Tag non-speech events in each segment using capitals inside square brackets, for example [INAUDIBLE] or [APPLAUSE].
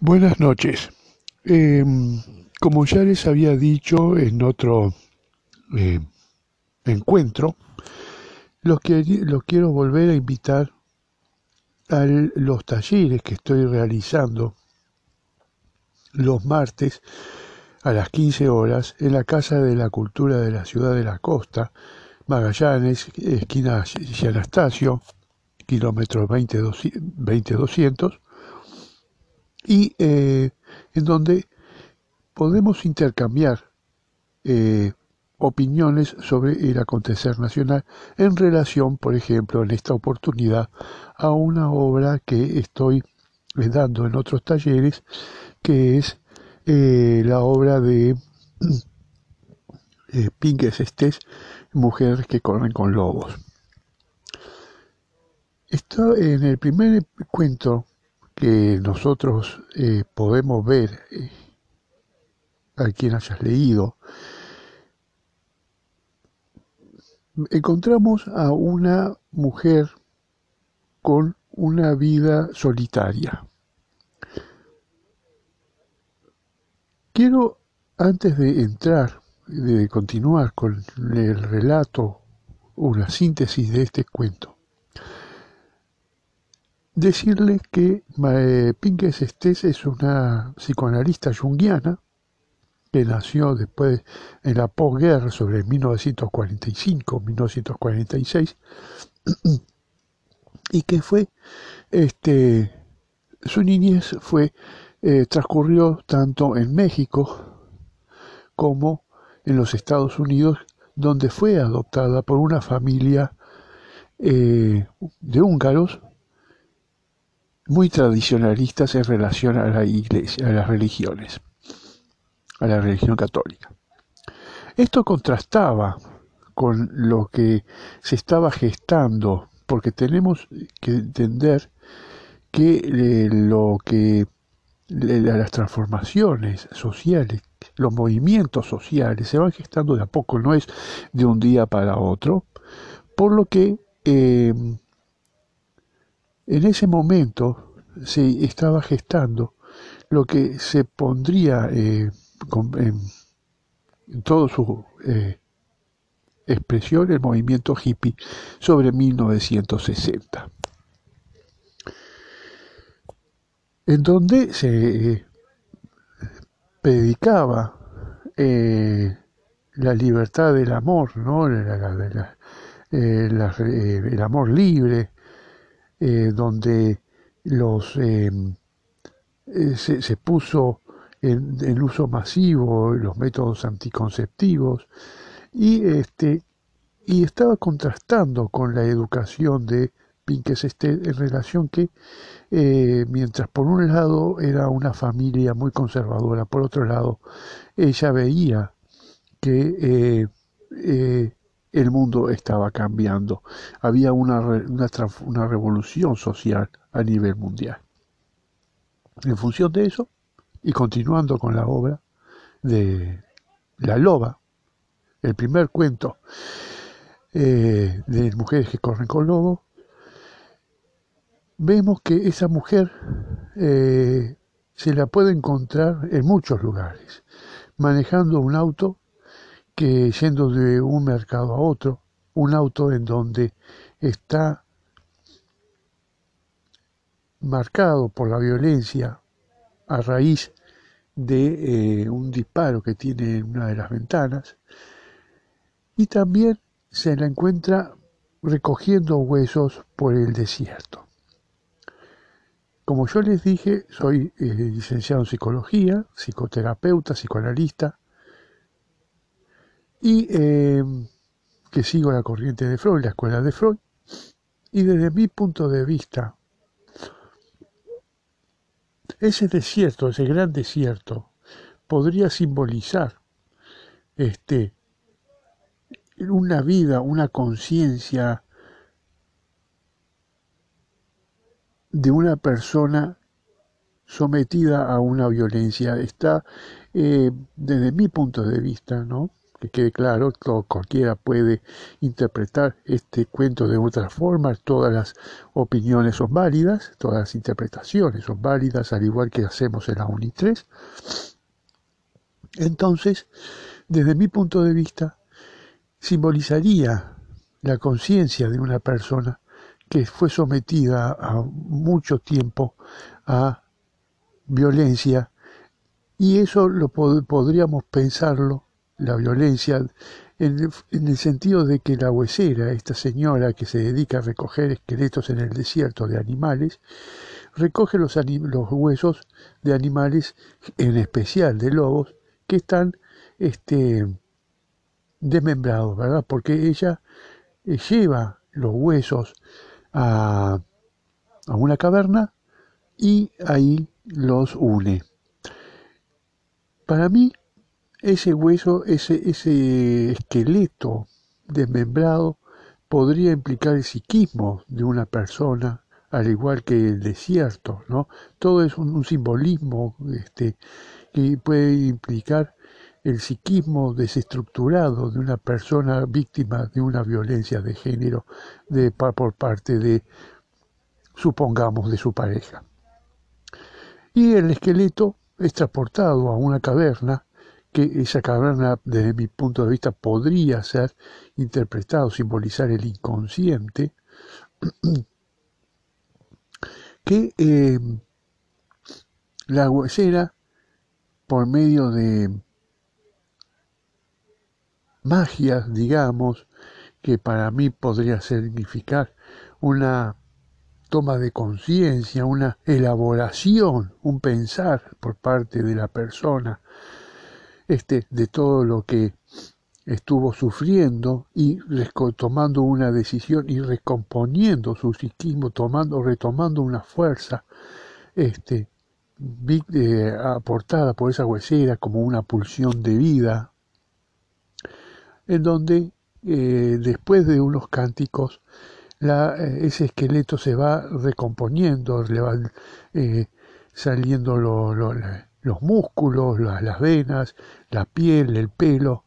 Buenas noches. Eh, como ya les había dicho en otro eh, encuentro, los, los quiero volver a invitar a los talleres que estoy realizando los martes a las 15 horas en la Casa de la Cultura de la Ciudad de la Costa, Magallanes, esquina Anastasio, kilómetro 20200, y eh, en donde podemos intercambiar eh, opiniones sobre el acontecer nacional en relación, por ejemplo, en esta oportunidad, a una obra que estoy eh, dando en otros talleres, que es la obra de eh, Pinques Estés, Mujeres que corren con lobos. Esto, en el primer cuento que nosotros eh, podemos ver, eh, a quien hayas leído, encontramos a una mujer con una vida solitaria. Quiero, antes de entrar, de continuar con el relato, una síntesis de este cuento, decirles que eh, Pinkes Estés es una psicoanalista junguiana que nació después en la posguerra sobre 1945-1946 y que fue este su niñez fue eh, transcurrió tanto en México como en los Estados Unidos donde fue adoptada por una familia eh, de húngaros muy tradicionalistas en relación a la iglesia, a las religiones, a la religión católica. Esto contrastaba con lo que se estaba gestando, porque tenemos que entender que eh, lo que las transformaciones sociales, los movimientos sociales se van gestando de a poco, no es de un día para otro, por lo que eh, en ese momento se estaba gestando lo que se pondría eh, en, en todo su eh, expresión el movimiento hippie sobre 1960, en donde se eh, predicaba la libertad del amor, ¿no? el amor libre, eh, donde los, eh, eh, se, puso en, uso masivo los métodos anticonceptivos y, este, y estaba contrastando con la educación de Pinkes este, en relación que mientras por un lado era una familia muy conservadora, por otro lado ella veía que el mundo estaba cambiando. Había una, una, revolución social a nivel mundial. En función de eso, y continuando con la obra de La Loba, el primer cuento eh, de mujeres que corren con lobo, vemos que esa mujer eh, se la puede encontrar en muchos lugares, manejando un auto que yendo de un mercado a otro, un auto en donde está marcado por la violencia a raíz de eh, un disparo que tiene en una de las ventanas y también se la encuentra recogiendo huesos por el desierto. Como yo les dije, soy eh, licenciado en psicología, psicoterapeuta, psicoanalista, y em, que sigo la corriente de Freud, la escuela de Freud, y desde mi punto de vista, ese desierto, ese gran desierto, podría simbolizar este, una vida, una conciencia de una persona sometida a una violencia. Está, eh, desde mi punto de vista, ¿no? Que quede claro, todo, cualquiera puede interpretar este cuento de otra forma, todas las opiniones son válidas, todas las interpretaciones son válidas, al igual que hacemos en la UNI 3. Entonces, desde mi punto de vista, simbolizaría la conciencia de una persona que fue sometida a mucho tiempo a violencia y eso lo podríamos pensarlo, la violencia, en, el sentido de que la huesera, esta señora que se dedica a recoger esqueletos en el desierto de animales, recoge los, los huesos de animales, en especial de lobos, que están este, desmembrados, ¿verdad? Porque ella eh, lleva los huesos a, a una caverna y ahí los une. Para mí, ese hueso, ese, ese esqueleto desmembrado, podría implicar el psiquismo de una persona, al igual que el desierto, ¿no? Todo es un, simbolismo este, que puede implicar el psiquismo desestructurado de una persona víctima de una violencia de género de, por parte de, supongamos, de su pareja. Y el esqueleto es transportado a una caverna, que esa caverna desde mi punto de vista podría ser interpretado, simbolizar el inconsciente, [CLEARS THROAT] que eh, la huesera, por medio de magia, digamos, que para mí podría significar una toma de conciencia, una elaboración, un pensar por parte de la persona este, de todo lo que estuvo sufriendo y tomando una decisión y recomponiendo su psiquismo, tomando, retomando una fuerza este, eh, aportada por esa huesera como una pulsión de vida, en donde eh, después de unos cánticos eh, ese esqueleto se va recomponiendo, le van eh, saliendo los músculos, las, venas, la piel, el pelo,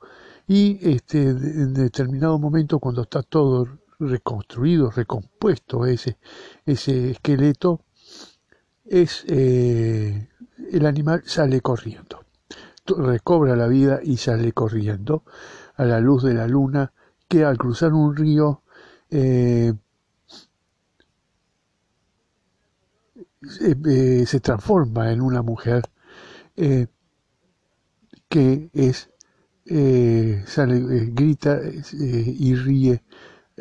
y este, en determinado momento cuando está todo reconstruido, recompuesto ese, ese esqueleto, es, eh, el animal sale corriendo, recobra la vida y sale corriendo a la luz de la luna que al cruzar un río eh, eh, se transforma en una mujer eh, que es sale, grita y ríe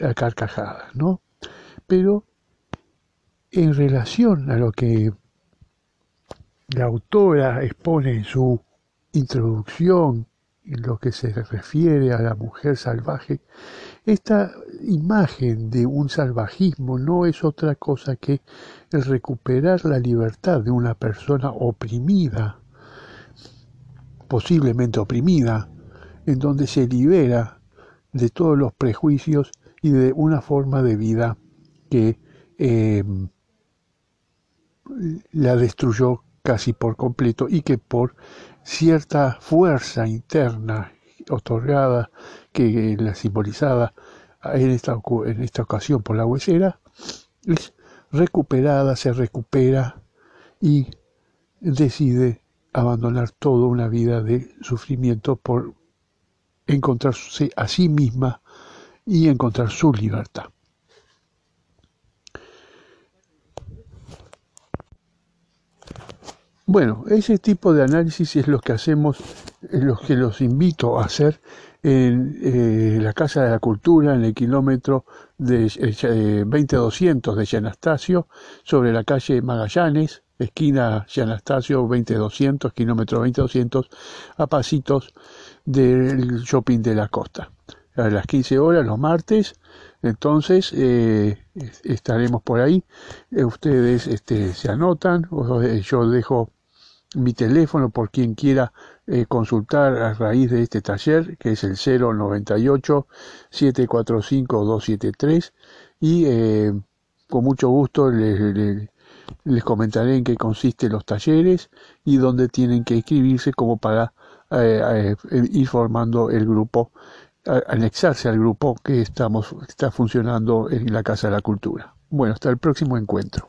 a carcajadas, ¿no? Pero en relación a lo que la autora expone en su introducción en lo que se refiere a la mujer salvaje, esta imagen de un salvajismo no es otra cosa que el recuperar la libertad de una persona oprimida, posiblemente oprimida, en donde se libera de todos los prejuicios y de una forma de vida que eh, la destruyó casi por completo y que por cierta fuerza interna otorgada que la simbolizada en esta, en esta ocasión por la huesera, es recuperada, se recupera y decide abandonar toda una vida de sufrimiento por encontrarse a sí misma y encontrar su libertad. Bueno, ese tipo de análisis es lo que hacemos, es lo que los invito a hacer en eh, la Casa de la Cultura, en el kilómetro de eh, 20200 de Gianastasio, sobre la calle Magallanes, esquina Gianastasio 20200, kilómetro 20200, a pasitos del shopping de la costa. A las 15 horas, los martes, entonces eh, estaremos por ahí. Eh, ustedes este, se anotan, yo dejo mi teléfono por quien quiera eh, consultar a raíz de este taller, que es el 098-745-273, y eh, con mucho gusto les, comentaré en qué consisten los talleres y dónde tienen que inscribirse como para eh, ir formando el grupo, anexarse al grupo que estamos, está funcionando en la Casa de la Cultura. Bueno, hasta el próximo encuentro.